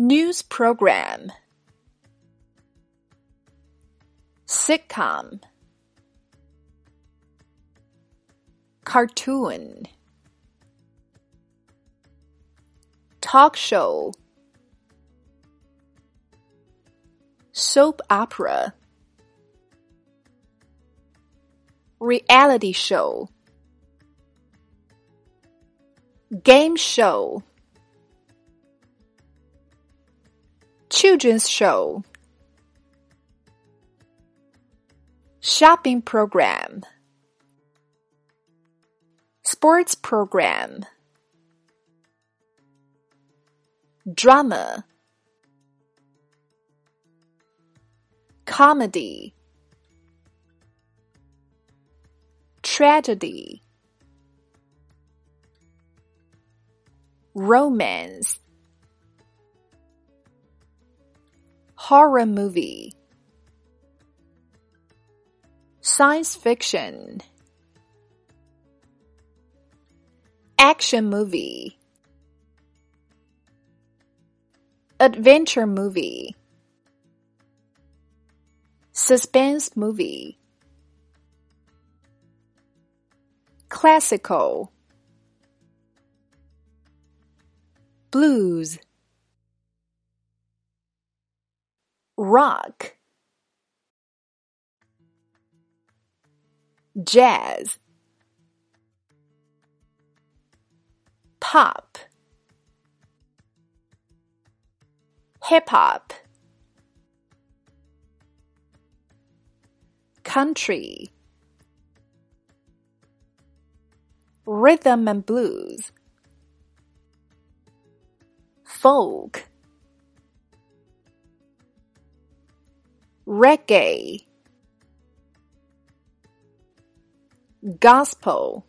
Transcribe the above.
News program. Sitcom. Cartoon. Talk show. Soap opera. Reality show. Game show. Children's show. Shopping program. Sports program. Drama. Comedy. Tragedy. Romance. Horror movie. Science fiction. Action movie. Adventure movie. Suspense movie. Classical. Blues. Rock. Jazz. Pop. Hip hop. Country. Rhythm and blues. Folk. Reggae. Gospel.